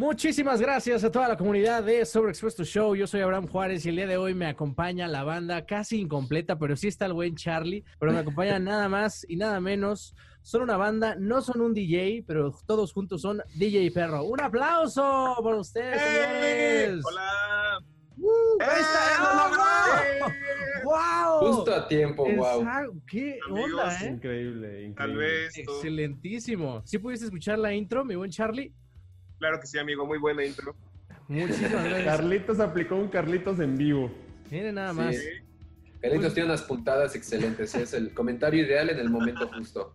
Muchísimas gracias a toda la comunidad de Sobreexpuesto Show. Yo soy Abraham Juárez y el día de hoy me acompaña la banda casi incompleta, pero sí está el buen Charlie. Pero me acompaña nada más y nada menos. Son una banda, no son un DJ, pero todos juntos son DJ Perro. ¡Un aplauso por ustedes, señores! Hola. ¡Uh! ¡Ahí está! ¡Oh, ¡Wow! Justo a tiempo, wow. Exacto. ¿Qué Amigos, onda, eh? Increíble, increíble. Tal vez. Excelentísimo. ¿Sí pudiste escuchar la intro, mi buen Charlie? Claro que sí, amigo. Muy buena intro. Muchísimas gracias. Carlitos aplicó un Carlitos en vivo. Miren nada más. Sí. Carlitos tiene unas puntadas excelentes. Es el comentario ideal en el momento justo.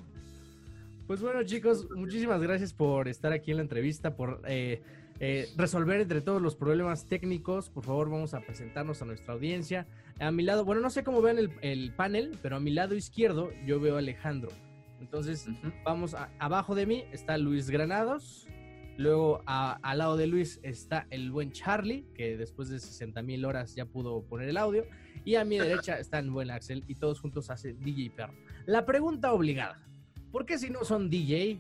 Pues bueno, chicos, muchísimas gracias por estar aquí en la entrevista, por eh, eh, resolver entre todos los problemas técnicos. Por favor, vamos a presentarnos a nuestra audiencia. A mi lado, bueno, no sé cómo vean el, el panel, pero a mi lado izquierdo yo veo a Alejandro. Entonces, vamos a- abajo de mí está Luis Granados. Luego a- al lado de Luis está el buen Charlie, que después de 60 mil horas ya pudo poner el audio. Y a mi derecha está el buen Axel y todos juntos hace DJ Perro. La pregunta obligada. ¿Por qué si no son DJ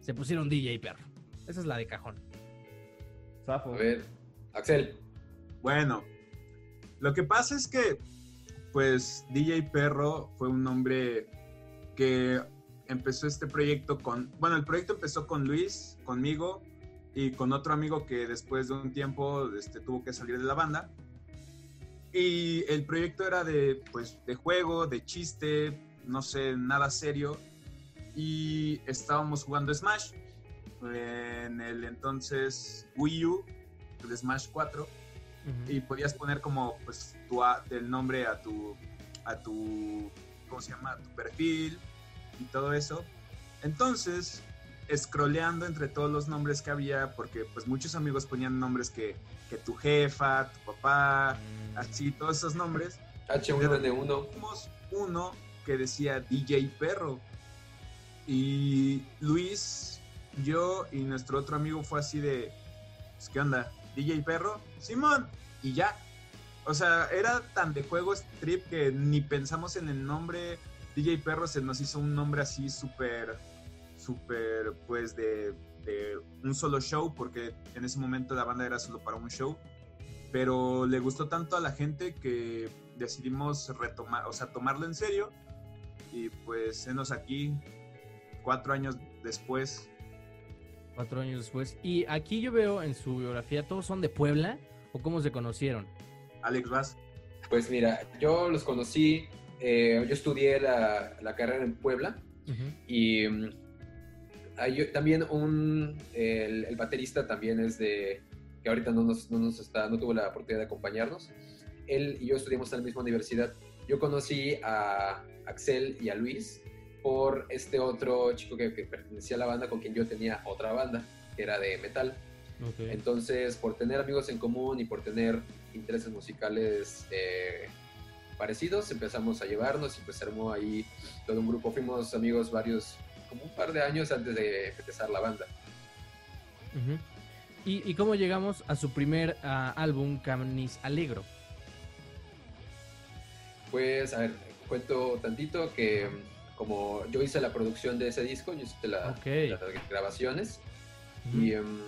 se pusieron DJ Perro? Esa es la de cajón. Zafo. A ver, Axel. Bueno, lo que pasa es que, pues, DJ Perro fue un nombre que empezó este proyecto con, bueno, el proyecto empezó con Luis, conmigo y con otro amigo que después de un tiempo este, tuvo que salir de la banda. Y el proyecto era de, pues, de juego, de chiste, no sé, nada serio. Y estábamos jugando Smash en el entonces Wii U, el Smash 4 y podías poner como pues tu el nombre a tu a tu cómo se llama a tu perfil y todo eso entonces scrolleando entre todos los nombres que había porque pues muchos amigos ponían nombres que, que tu jefa tu papá así todos esos nombres H1N1. Tuvimos uno que decía DJ Perro. Y Luis, yo y nuestro otro amigo fue así de, pues, ¿qué onda? DJ Perro, Simón, y ya. O sea, era tan de juego este trip que ni pensamos en el nombre. DJ Perro se nos hizo un nombre así súper, súper, pues de, de un solo show, porque en ese momento la banda era solo para un show pero le gustó tanto a la gente que decidimos retomar, o sea, tomarlo en serio y pues enos aquí cuatro años después. Cuatro años después. Y aquí yo veo en su biografía, ¿todos son de Puebla? ¿O cómo se conocieron? Alex Vaz, Pues mira, yo los conocí, eh, yo estudié la, la carrera en Puebla y mm, hay también un, el, el baterista también es de, que ahorita no nos, no nos está, no tuvo la oportunidad de acompañarnos. Él y yo estudiamos en la misma universidad. Yo conocí a Axel y a Luis por este otro chico que, que pertenecía a la banda con quien yo tenía otra banda, que era de metal. Ok. Entonces, por tener amigos en común y por tener intereses musicales eh, parecidos, empezamos a llevarnos y pues armó ahí todo un grupo. Fuimos amigos varios, como un par de años antes de empezar la banda. ¿Y, y cómo llegamos a su primer ah, álbum, Canis Alegro? Pues, a ver, cuento tantito que como yo hice la producción de ese disco, yo hice la- las grabaciones y em,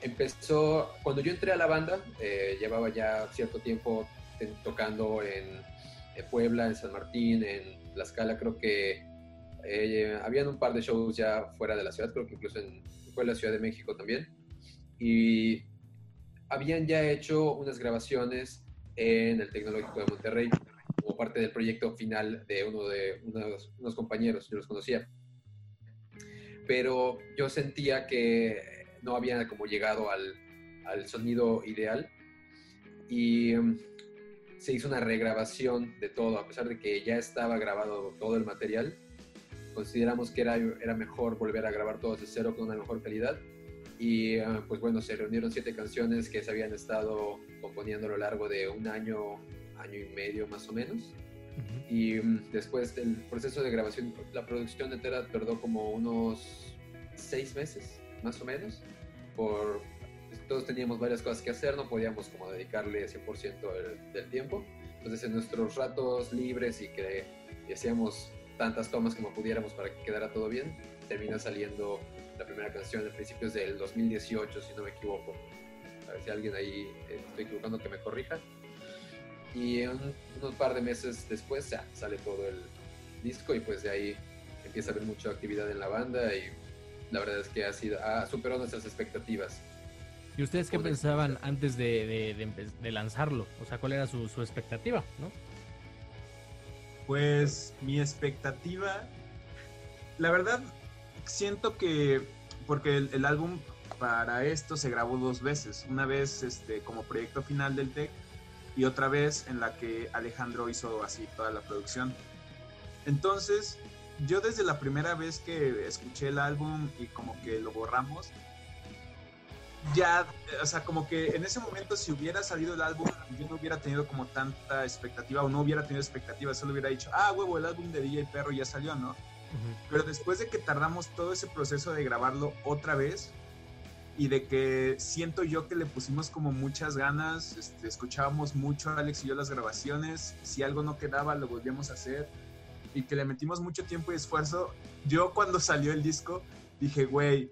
empezó, cuando yo entré a la banda, eh, llevaba ya cierto tiempo tocando en Puebla, en San Martín, en Tlaxcala, creo que eh, habían un par de shows ya fuera de la ciudad, creo que incluso en, fue la Ciudad de México también, y habían ya hecho unas grabaciones en el Tecnológico de Monterrey como parte del proyecto final de uno de unos, unos compañeros, yo los conocía. Pero yo sentía que no había como llegado al, al sonido ideal y mm, se hizo una regrabación de todo, a pesar de que ya estaba grabado todo el material. Consideramos que era, era mejor volver a grabar todo de cero con una mejor calidad. Y ah, pues bueno, se reunieron siete canciones que se habían estado componiendo a lo largo de un año, año y medio más o menos. Y mm, después del proceso de grabación, la producción entera tardó como unos seis meses, más o menos. Por, todos teníamos varias cosas que hacer, no podíamos como dedicarle 100% del, del tiempo. Entonces en nuestros ratos libres y que y hacíamos tantas tomas como pudiéramos para que quedara todo bien, termina saliendo la primera canción a principios del 2018, si no me equivoco. A ver si alguien ahí eh, estoy equivocando que me corrija. Y un, unos par de meses después ya sale todo el disco y pues de ahí empieza a haber mucha actividad en la banda y la verdad es que ha sido ha superado nuestras expectativas. ¿Y ustedes qué pensaban antes de, de- de empe- de lanzarlo? O sea, ¿cuál era su, su expectativa? ¿no? Pues mi expectativa, la verdad, siento que, porque el, el álbum para esto se grabó dos veces, una vez este, como proyecto final del TEC y otra vez en la que Alejandro hizo así toda la producción. Entonces, yo desde la primera vez que escuché el álbum y como que lo borramos, ya, o sea, como que en ese momento si hubiera salido el álbum, yo no hubiera tenido como tanta expectativa o no hubiera tenido expectativa, solo hubiera dicho, ah, huevo, el álbum de DJ Perro ya salió, ¿no? Pero después de que tardamos todo ese proceso de grabarlo otra vez y de que siento yo que le pusimos como muchas ganas, este, escuchábamos mucho Alex y yo las grabaciones, si algo no quedaba lo volvíamos a hacer y que le metimos mucho tiempo y esfuerzo, yo cuando salió el disco dije, güey,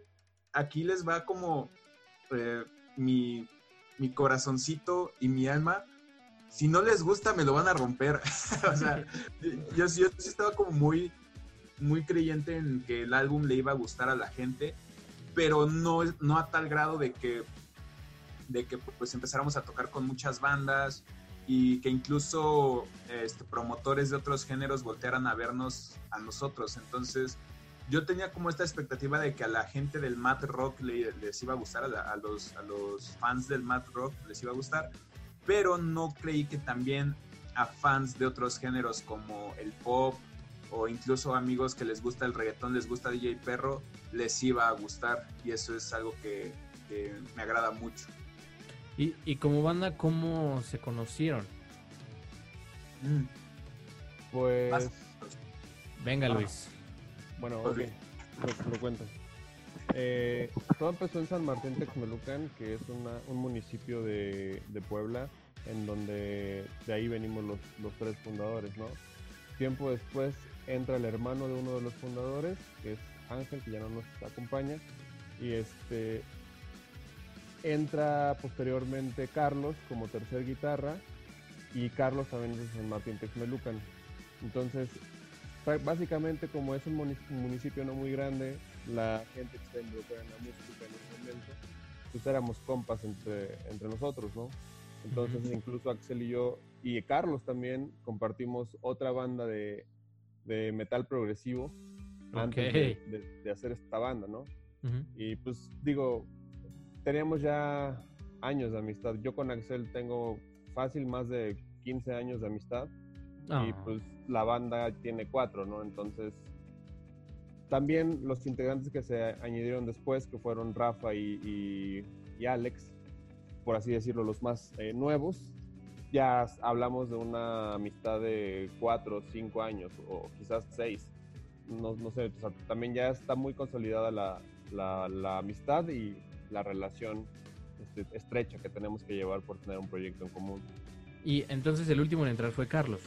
aquí les va como eh, mi, mi corazoncito y mi alma. Si no les gusta, me lo van a romper. o sea, yo, yo sí estaba como muy, muy creyente en que el álbum le iba a gustar a la gente, pero no, no a tal grado de que, de que pues empezáramos a tocar con muchas bandas y que incluso este, promotores de otros géneros voltearan a vernos a nosotros. Entonces, yo tenía como esta expectativa de que a la gente del mat rock le- les iba a gustar, a, la- a los, a los fans del mat rock les iba a gustar, pero no creí que también a fans de otros géneros como el pop o incluso amigos que les gusta el reggaetón, les gusta DJ Perro, les iba a gustar y eso es algo que, que me agrada mucho. Y, y como banda, ¿cómo se conocieron? Mm. Pues. Venga, Ah. Luis. Bueno, Ok. lo, lo cuento. Eh, todo empezó en San Martín Texmelucan, que es una- un municipio de, de Puebla, en donde de ahí venimos los, los tres fundadores, ¿no? Tiempo después entra el hermano de uno de los fundadores, que es Ángel, que ya no nos acompaña, y este entra posteriormente Carlos como tercer guitarra, y Carlos también es de San Martín Texmelucan. Entonces, Básicamente, como es un muni- un municipio no muy grande, la gente que está involucrada en la música en ese momento, pues éramos compas entre, entre nosotros, ¿no? Entonces, incluso Axel y yo, y Carlos también, compartimos otra banda de, de metal progresivo antes de, Ok. de- de hacer esta banda, ¿no? Y pues digo, teníamos ya años de amistad. Yo con Axel tengo fácil más de 15 años de amistad y Ah. pues la banda tiene cuatro, ¿no? Entonces, también los integrantes que se añadieron después, que fueron Rafa y, Alex, por así decirlo, los más eh, nuevos, ya hablamos de una amistad de cuatro, cinco años o quizás seis. No, sé, o también ya está muy consolidada la amistad y la relación este, estrecha que tenemos que llevar por tener un proyecto en común. Y entonces el último en entrar fue Carlos.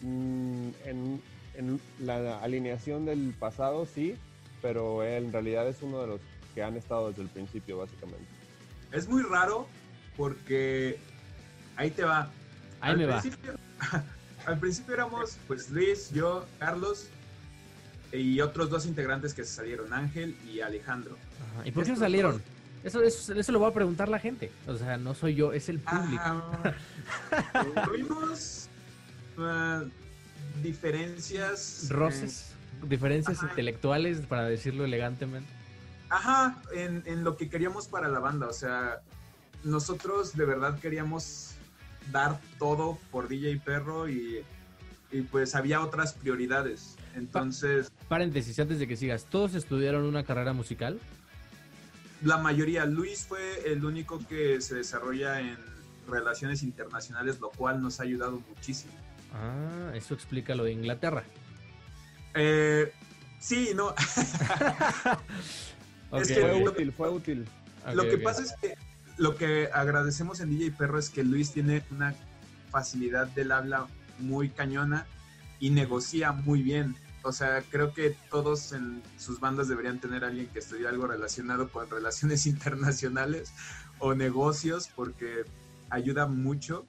Mm, en, en la alineación del pasado sí, pero él en realidad es uno de los que han estado desde el principio, básicamente. Es muy raro porque ahí te va. Ahí al me va. al principio éramos pues Luis, yo, Carlos y otros dos integrantes que se salieron, Ángel y Alejandro. Ajá. ¿Y por qué no salieron? eso, eso lo va a preguntar la gente. O sea, no soy yo, es el público. Ah, tuvimos ah, diferencias. en- Roces, diferencias Ajá. intelectuales, para decirlo elegantemente. Ajá, en, en lo que queríamos para la banda. O sea, nosotros de verdad queríamos dar todo por DJ Perro y, y pues había otras prioridades. Entonces, Paréntesis, antes de que sigas, ¿todos estudiaron una carrera musical? la mayoría, Luis fue el único que se desarrolla en relaciones internacionales, lo cual nos ha ayudado muchísimo. Ah, eso explica lo de Inglaterra. Eh, sí, no, Ok, que- Fue útil, fue útil. lo que pasa es que lo que agradecemos en DJ Perro es que Luis tiene una facilidad del habla muy cañona y negocia muy bien. o sea, creo que todos en sus bandas deberían tener a alguien que estudie algo relacionado con relaciones internacionales o negocios, porque ayuda mucho.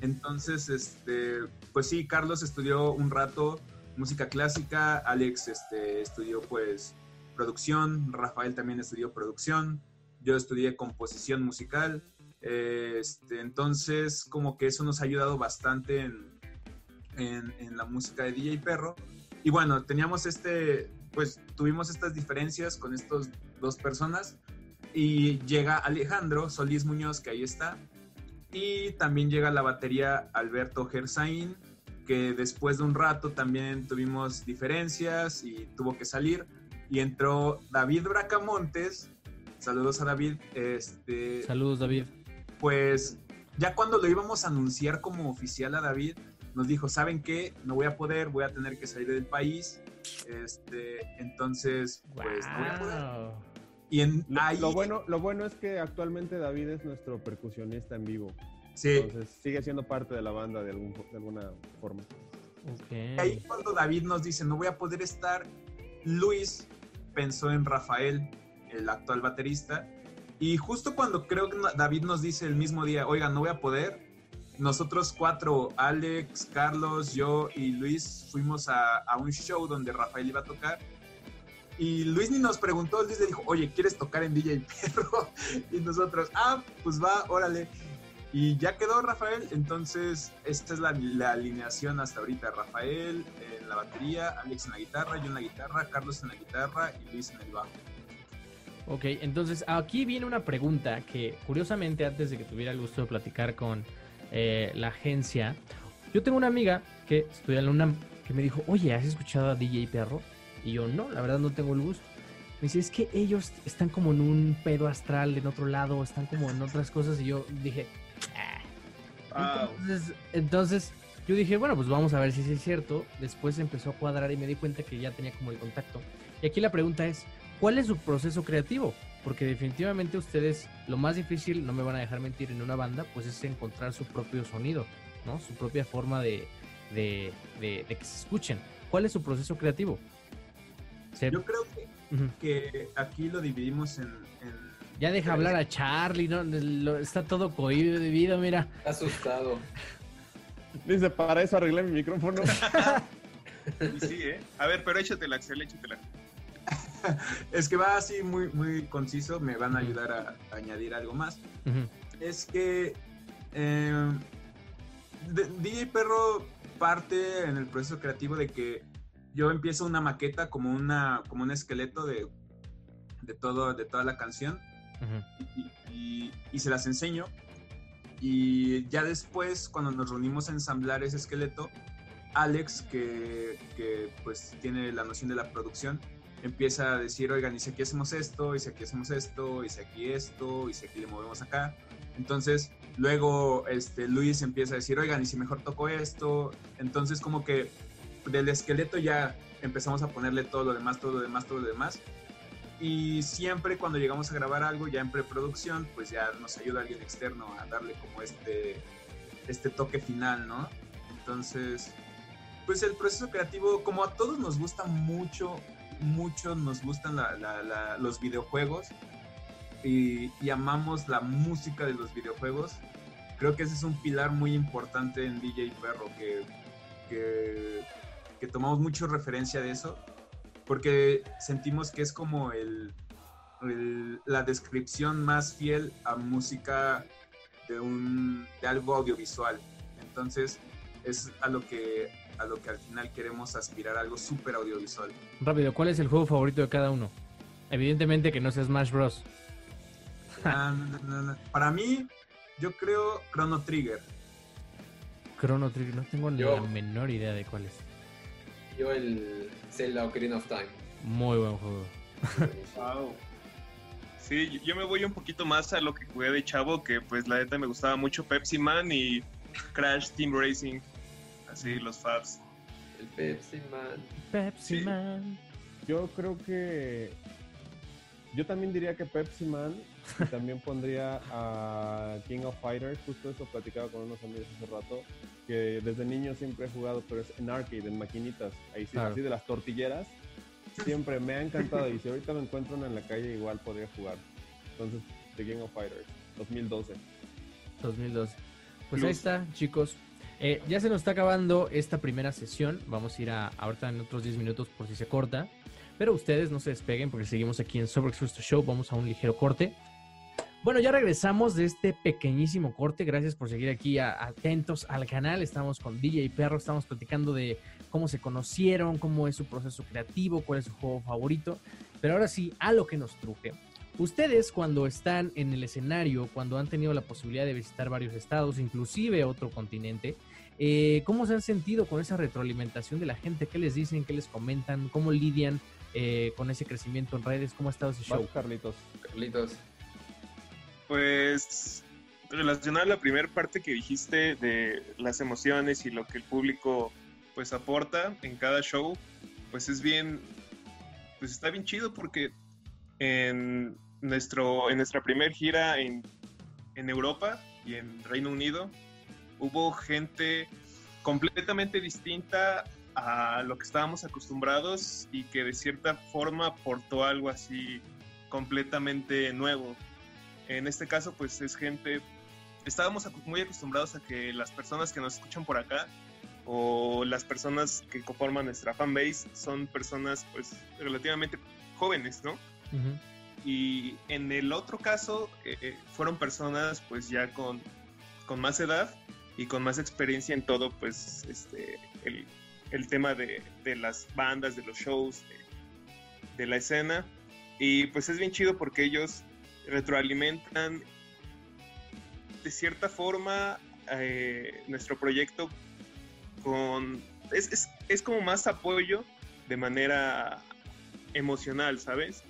Entonces, este, pues sí, Carlos estudió un rato música clásica, Alex este, estudió pues producción, Rafael también estudió producción, yo estudié composición musical, este, entonces como que eso nos ha ayudado bastante en, en, en la música de DJ Perro. Y bueno, teníamos este, pues tuvimos estas diferencias con estas dos personas y llega Alejandro Solís Muñoz, que ahí está, y también llega la batería Alberto Gersain, que después de un rato también tuvimos diferencias y tuvo que salir. Y entró David Bracamontes. Saludos a David. Este, Saludos, David. pues ya cuando lo íbamos a anunciar como oficial a David, nos dijo, ¿saben qué? No voy a poder, voy a tener que salir del país. Este, entonces, pues no voy a poder. Y en, Lo, ahí, lo bueno, lo bueno es que actualmente David es nuestro percusionista en vivo. sí, Entonces sigue siendo parte de la banda de, algún- de alguna forma. Ok. Ahí cuando David nos dice no voy a poder estar, Luis pensó en Rafael, el actual baterista, y justo cuando creo que David nos dice el mismo día, oiga, no voy a poder, nosotros cuatro, Alex, Carlos, yo y Luis, fuimos a, a un show donde Rafael iba a tocar. Y Luis ni nos preguntó, Luis le dijo, oye, ¿quieres tocar en DJ Perro? Y nosotros, ah, pues va, órale. Y ya quedó Rafael, entonces esta es la, alineación hasta ahorita. Rafael en la batería, Alex en la guitarra, yo en la guitarra, Carlos en la guitarra y Luis en el bajo. Ok, entonces aquí viene una pregunta que curiosamente antes de que tuviera el gusto de platicar con eh, la agencia, yo tengo una amiga que estudia en UNAM que me dijo, oye, ¿has escuchado a DJ Perro? Y yo, no, la verdad no tengo el gusto. Me dice, es que ellos están como en un pedo astral en otro lado, están como en otras cosas y yo dije, "Ah". Entonces, entonces yo dije, bueno, pues vamos a ver si es cierto. Después empezó a cuadrar y me di cuenta que ya tenía como el contacto. Y aquí la pregunta es, ¿cuál es su proceso creativo? Porque definitivamente ustedes, lo más difícil, no me van a dejar mentir, en una banda, pues es encontrar su propio sonido, ¿no? Su propia forma de, de, de- de que se escuchen. ¿Cuál es su proceso creativo? Se- Yo creo que, que aquí lo dividimos en... en- Ya deja hablar a Charlie, ¿no? Lo- está todo cohibido, mira. Está asustado. Dice, para eso arreglé mi micrófono. Y sí, ¿eh? A ver, pero échatela, Axel, échatela. Es que va así muy, muy conciso, me van a ayudar a, a añadir algo más. Es que eh, DJ Perro parte en el proceso creativo de que yo empiezo una maqueta como una como un esqueleto de, de todo de toda la canción. Ujú. y, y- y se las enseño. Y ya después cuando nos reunimos a ensamblar ese esqueleto Alex que, que, pues tiene la noción de la producción empieza a decir oigan y si aquí hacemos esto y si aquí hacemos esto y si aquí esto y si aquí le movemos acá entonces luego este Luis empieza a decir oigan y si mejor toco esto entonces como que del esqueleto ya empezamos a ponerle todo lo demás todo lo demás todo lo demás y siempre cuando llegamos a grabar algo ya en preproducción, pues ya nos ayuda alguien externo a darle como este, este toque final, ¿no? Entonces, pues el proceso creativo, como a todos nos gusta mucho, mucho nos gustan la- la- la- los videojuegos y, y amamos la música de los videojuegos, creo que ese es un pilar muy importante en DJ Perro, que, que, que tomamos mucho referencia de eso porque sentimos que es como el, el- la descripción más fiel a música de un de algo audiovisual. Entonces es a lo que a lo que al final queremos aspirar algo súper audiovisual. Rápido, ¿cuál es el juego favorito de cada uno? Evidentemente que no sea Smash Bros. Ah, no, no, no, no. Para mí, yo creo Chrono Trigger. Chrono Trigger, no tengo ni Yo- la menor idea de cuál es. Yo el Zelda Ocarina of Time. Muy buen juego. Wow. Sí, yo- me voy un poquito más a lo que jugué de chavo, que pues la neta me gustaba mucho Pepsi Man y Crash Team Racing. Así, los Fabs. El Pepsi Man. Pepsi Sí. Man. Yo creo que Yo también diría que Pepsi Man y también pondría a King of Fighters. Justo eso platicaba con unos amigos hace rato. Que desde niño siempre he jugado, pero es en arcade, en maquinitas. Ahí sí, Claro. así de las tortilleras. Siempre me ha encantado. Y si ahorita me encuentro una en la calle, igual podría jugar. Entonces, The King of Fighters, 2012. 2012. Pues Plus. ahí está, chicos. Eh, ya se nos está acabando esta primera sesión. Vamos a ir a ahorita en otros 10 minutos por si se corta. Pero ustedes no se despeguen porque seguimos aquí en Sober Express Show. Vamos a un ligero corte. Bueno, ya regresamos de este pequeñísimo corte. Gracias por seguir aquí atentos al canal. Estamos con DJ Perro. Estamos platicando de cómo se conocieron, cómo es su proceso creativo, cuál es su juego favorito. Pero ahora sí, a lo que nos truje. Ustedes cuando están en el escenario, cuando han tenido la posibilidad de visitar varios estados, inclusive otro continente, eh, ¿cómo se han sentido con esa retroalimentación de la gente? ¿Qué les dicen? ¿Qué les comentan? ¿Cómo lidian eh, con ese crecimiento en redes? ¿Cómo ha estado ese Vas, show? Carlitos. Carlitos. Pues relacionar la primera parte que dijiste de las emociones y lo que el público pues aporta en cada show, pues es bien, pues está bien chido porque en nuestro en nuestra primer gira en, en Europa y en Reino Unido hubo gente completamente distinta a lo que estábamos acostumbrados y que de cierta forma aportó algo así completamente nuevo. En este caso, pues es gente, estábamos muy acostumbrados a que las personas que nos escuchan por acá o las personas que conforman nuestra fanbase son personas pues relativamente jóvenes, ¿no? Ujú. Y en el otro caso eh, eh, fueron personas pues ya con, con más edad y con más experiencia en todo pues este el, el tema de, de las bandas, de los shows, de, de la escena. Y pues es bien chido porque ellos retroalimentan de cierta forma eh, nuestro proyecto con... Es, es, es como más apoyo de manera emocional, ¿sabes?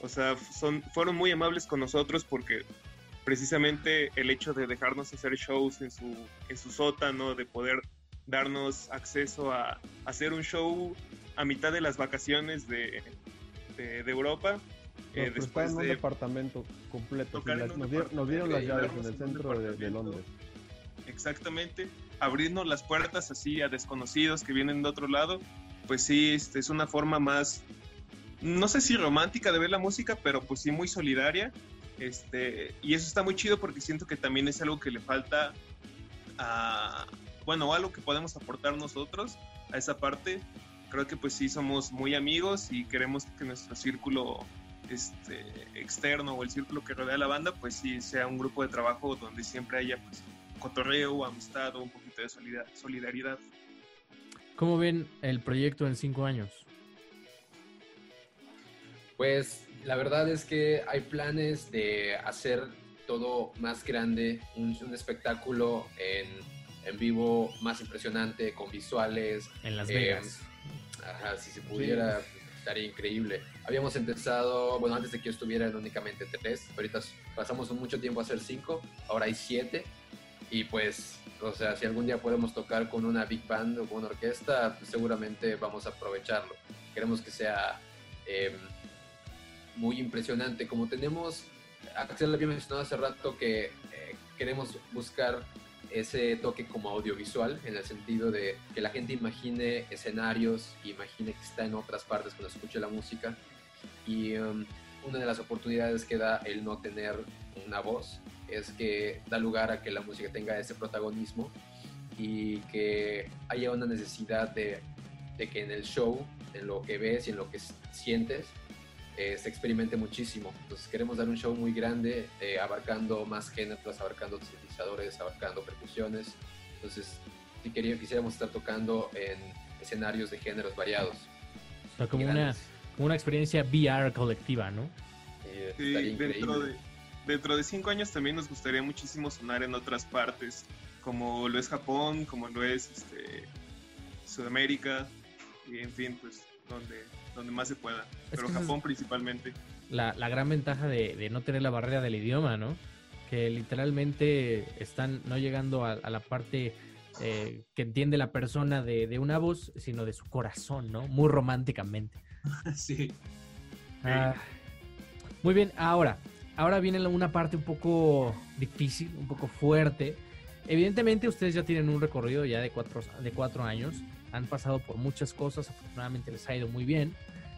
O sea, son, fueron muy amables con nosotros porque precisamente el hecho de dejarnos hacer shows en su, en su sótano, de poder darnos acceso a, a hacer un show a mitad de las vacaciones de, de, de Europa. eh, Nos después un de departamento completo. en las- nos, dieron, nos dieron las departamento, llaves en el centro de, de departamento. Londres. exactamente abrirnos las puertas así a desconocidos que vienen de otro lado, pues sí, este, es una forma más, no sé si romántica de ver la música, pero pues sí muy solidaria. Este, y eso está muy chido porque siento que también es algo que le falta a, bueno, algo que podemos aportar nosotros a esa parte. Creo que pues sí somos muy amigos y queremos que nuestro círculo este, externo o el círculo que rodea a la banda, pues sí sea un grupo de trabajo donde siempre haya pues, cotorreo, amistad o un poquito de solida- solidaridad. ¿Cómo ven el proyecto en cinco años? Pues la verdad es que hay planes de hacer todo más grande, un, un espectáculo en, en vivo más impresionante, con visuales. En Las Eh, Vegas. Ajá, si se pudiera, estaría increíble. Habíamos empezado, bueno, antes de que yo estuviera en únicamente tres, ahorita pasamos mucho tiempo a hacer cinco, ahora hay siete. Y pues, o sea, si algún día podemos tocar con una big band o con una orquesta, pues seguramente vamos a aprovecharlo. Queremos que sea eh, muy impresionante. Como tenemos, Axel había mencionado hace rato que eh, queremos buscar ese toque como audiovisual, en el sentido de que la gente imagine escenarios, imagine que está en otras partes cuando escuche la música. Y um, una de las oportunidades que da el no tener una voz es que da lugar a que la música tenga ese protagonismo y que haya una necesidad de, que en el show, en lo que ves y en lo que sientes, eh, se experimente muchísimo. Entonces queremos dar un show muy grande, eh, abarcando más géneros, abarcando sintetizadores, abarcando percusiones. Entonces, si quería, quisiéramos estar tocando en escenarios de géneros variados. O sea, como una, como una experiencia VR colectiva, ¿no? Eh, Sí, dentro de, dentro de cinco años también nos gustaría muchísimo sonar en otras partes, como lo es Japón, como lo es este, Sudamérica, y en fin, pues donde, donde más se pueda. Pero que eso es- Japón principalmente. La, la gran ventaja de, de no tener la barrera del idioma, ¿no? Que literalmente están no llegando a, a la parte eh, que entiende la persona de, de una voz, sino de su corazón, ¿no? Muy románticamente. sí. Ah, Muy bien, ahora, ahora viene una parte un poco difícil, un poco fuerte. Evidentemente ustedes ya tienen un recorrido ya de cuatro, de cuatro años, han pasado por muchas cosas, afortunadamente les ha ido muy bien.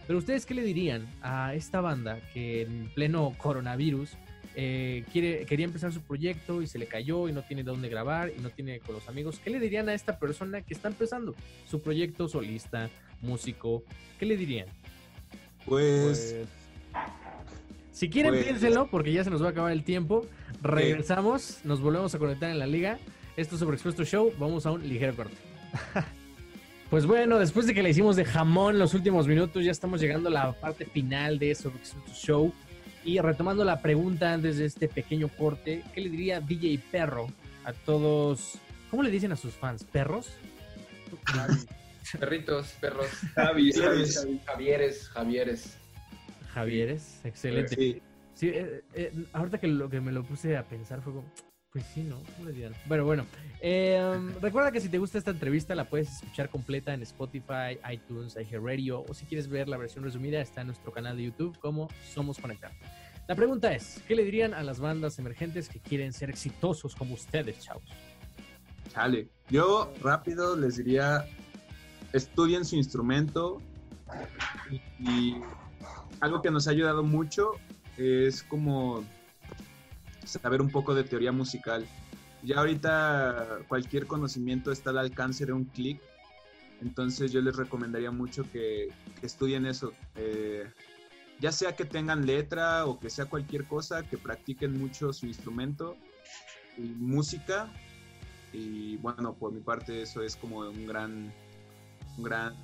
Pero ustedes qué le dirían a esta banda que en pleno coronavirus eh, quiere, quería empezar su proyecto y se le cayó y no tiene dónde grabar y no tiene con los amigos? ¿Qué le dirían a esta persona que está empezando su proyecto solista, músico? ¿Qué le dirían? Pues... Pues, Si quieren, Pues- piénsenlo, porque ya se nos va a acabar el tiempo. Regresamos, nos volvemos a conectar en la liga. Esto es sobre Expuesto Show. Vamos a un ligero corte. pues bueno, después de que le hicimos de jamón los últimos minutos, ya estamos llegando a la parte final de Expuesto Show. Y retomando la pregunta antes de este pequeño corte, ¿qué le diría DJ Perro a todos? ¿Cómo le dicen a sus fans? ¿Perros? Perritos, perros, Javi, Javieres. Javieres, Javieres. Javieres, excelente. Sí. Sí, eh, eh, ahorita que lo que me lo puse a pensar fue como, pues sí, ¿no? Pero bueno, eh, recuerda que si te gusta esta entrevista la puedes escuchar completa en Spotify, iTunes, iHeartRadio o si quieres ver la versión resumida está en nuestro canal de YouTube como Somos Conectados. La pregunta es, ¿qué le dirían a las bandas emergentes que quieren ser exitosos como ustedes, chavos? Chale. Yo rápido les diría, estudien su instrumento y, y algo que nos ha ayudado mucho es como saber un poco de teoría musical. Ya ahorita cualquier conocimiento está al alcance de un clic, entonces yo les recomendaría mucho que, que estudien eso. Eh, ya sea que tengan letra o que sea cualquier cosa, que practiquen mucho su instrumento y música y bueno, por mi parte eso es como un gran, un gran,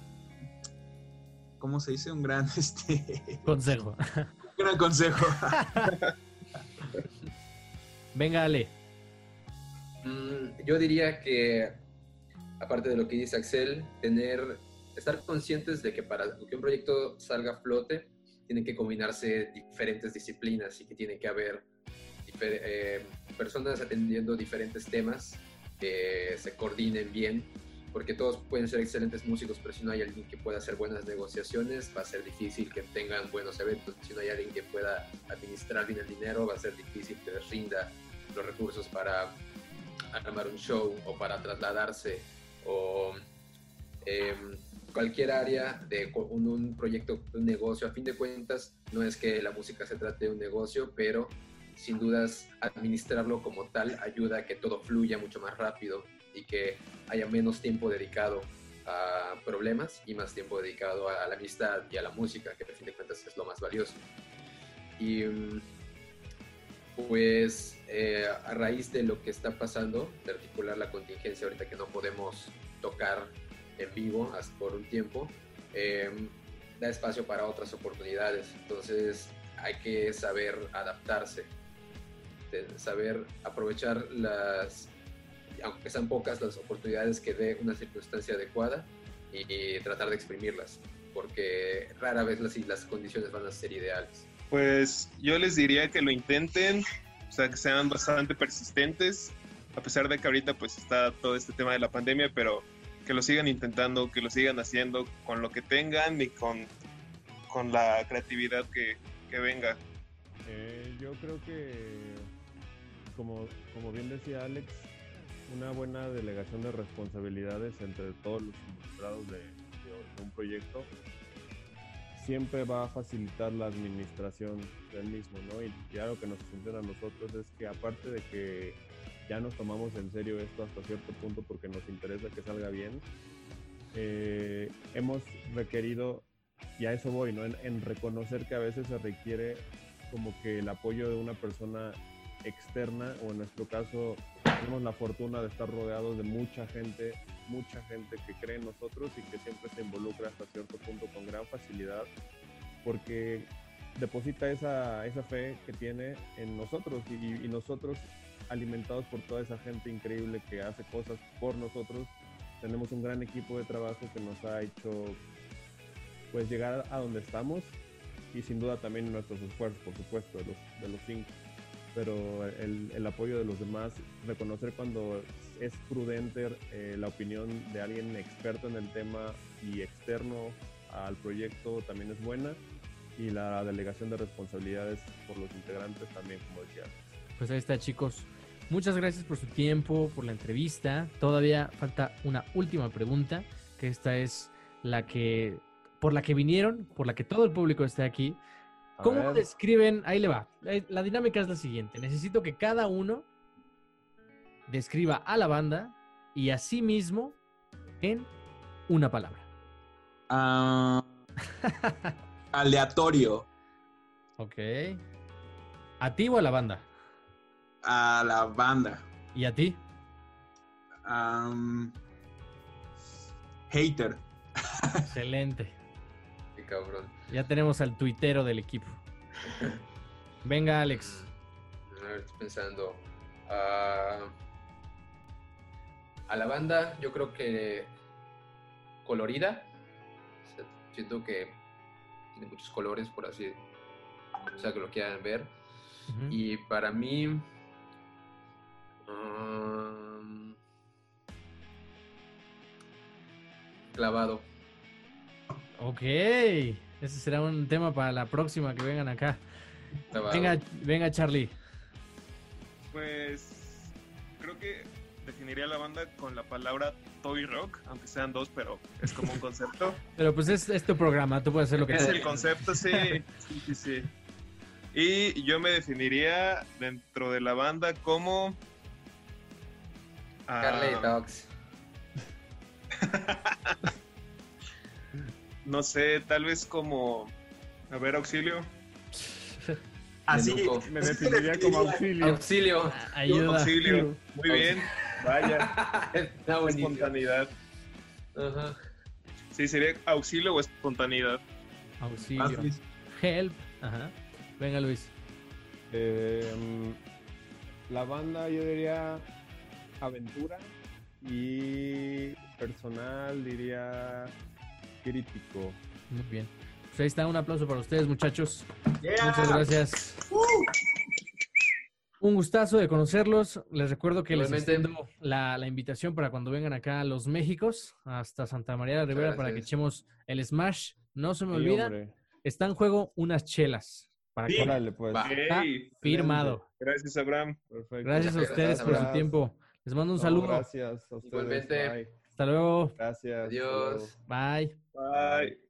¿cómo se dice? Un gran, este, Consejo. un gran consejo. Venga, Ale. Mm, yo diría que, aparte de lo que dice Axel, tener, estar conscientes de que para que un proyecto salga a flote, tienen que combinarse diferentes disciplinas y que tiene que haber eh, personas atendiendo diferentes temas que se coordinen bien, porque todos pueden ser excelentes músicos, pero si no hay alguien que pueda hacer buenas negociaciones, va a ser difícil que tengan buenos eventos. Si no hay alguien que pueda administrar bien el dinero, va a ser difícil que les rinda los recursos para armar un show o para trasladarse o em, cualquier área de un, un proyecto, un negocio. A fin de cuentas, no es que la música se trate de un negocio, pero sin dudas administrarlo como tal ayuda a que todo fluya mucho más rápido y que haya menos tiempo dedicado a problemas y más tiempo dedicado a la amistad y a la música, que a fin de cuentas es lo más valioso. Y mm, pues eh, a raíz de lo que está pasando, de articular la contingencia ahorita que no podemos tocar en vivo hasta por un tiempo, eh, da espacio para otras oportunidades. Entonces hay que saber adaptarse, saber aprovechar las, aunque sean pocas, las oportunidades que dé una circunstancia adecuada y, tratar de exprimirlas, porque rara vez las, las condiciones van a ser ideales. Pues yo les diría que lo intenten, o sea, que sean bastante persistentes, a pesar de que ahorita pues está todo este tema de la pandemia, pero que lo sigan intentando, que lo sigan haciendo con lo que tengan y con, con la creatividad que, que venga. Eh, yo creo que, como, como bien decía Alex, una buena delegación de responsabilidades entre todos los involucrados de, de- un proyecto siempre va a facilitar la administración del mismo, ¿no? Y ya lo que nos funciona a nosotros es que aparte de que ya nos tomamos en serio esto hasta cierto punto porque nos interesa que salga bien, eh, hemos requerido, y a eso voy, ¿no? En reconocer que a veces se requiere como que el apoyo de una persona externa, o en nuestro caso tenemos la fortuna de estar rodeados de mucha gente, mucha gente que cree en nosotros y que siempre se involucra hasta cierto punto con gran facilidad, porque deposita esa, esa fe que tiene en nosotros y, nosotros alimentados por toda esa gente increíble que hace cosas por nosotros, tenemos un gran equipo de trabajo que nos ha hecho pues llegar a donde estamos y sin duda también nuestros esfuerzos, por supuesto, de los, de los cinco. Pero el, el apoyo de los demás, reconocer cuando es prudente eh, la opinión de alguien experto en el tema y externo al proyecto también es buena. y la delegación de responsabilidades por los integrantes también, como decía. Pues ahí está, chicos. Muchas gracias por su tiempo, por la entrevista. Todavía falta una última pregunta, que esta es la que por la que vinieron, por la que todo el público está aquí. A ¿Cómo ver. describen? Ahí le va. La dinámica es la siguiente. Necesito que cada uno describa a la banda y a sí mismo en una palabra. Ah, aleatorio. Ok. ¿A ti o a la banda? A la banda. ¿Y a ti? Hater. Excelente. Cabrón. Ya tenemos al tuitero del equipo. Venga, Alex. A ver, estoy pensando. Ah, a la banda, yo creo que colorida. O sea, siento que tiene muchos colores, por así, o sea, que lo quieran ver. Y para mí, um, clavado. Ok. Ese será un tema para la próxima que vengan acá. Venga, venga, Charlie. Pues creo que definiría la banda con la palabra toy rock, aunque sean dos, pero es como un concepto. Pero pues es, es tu programa, tú puedes hacer lo que es el concepto, sí. sí, sí, sí. Y yo me definiría dentro de la banda como... ah, Carly Dogs. no sé, tal vez como... A ver, auxilio. Así. lujo. Me definiría como auxilio. Auxilio. Ayuda. Auxilio. Muy bien. Vaya, Está espontaneidad. Ajá. Sí, sería auxilio o espontaneidad. Auxilio. Help. Ajá. Venga, Luis. Eh, mm, la banda, yo diría aventura y personal, diría crítico. Muy bien. Pues ahí está, un aplauso para ustedes, muchachos. Yeah. Muchas gracias. Un gustazo de conocerlos. Les recuerdo que les extiendo la, la invitación para cuando vengan acá a los Méxicos, hasta Santa María de la Ribera, para que echemos el Smash. No se me Sí, olvida, hombre. está en juego unas chelas. Para Sí. que Órale, pues. Está firmado. gracias, Abraham. Perfecto. Gracias a Gracias, ustedes por su tiempo. Les mando un No, saludo. Gracias a ustedes. Igualmente. Bye. Hasta luego. Gracias. Adiós. luego. Bye. Bye.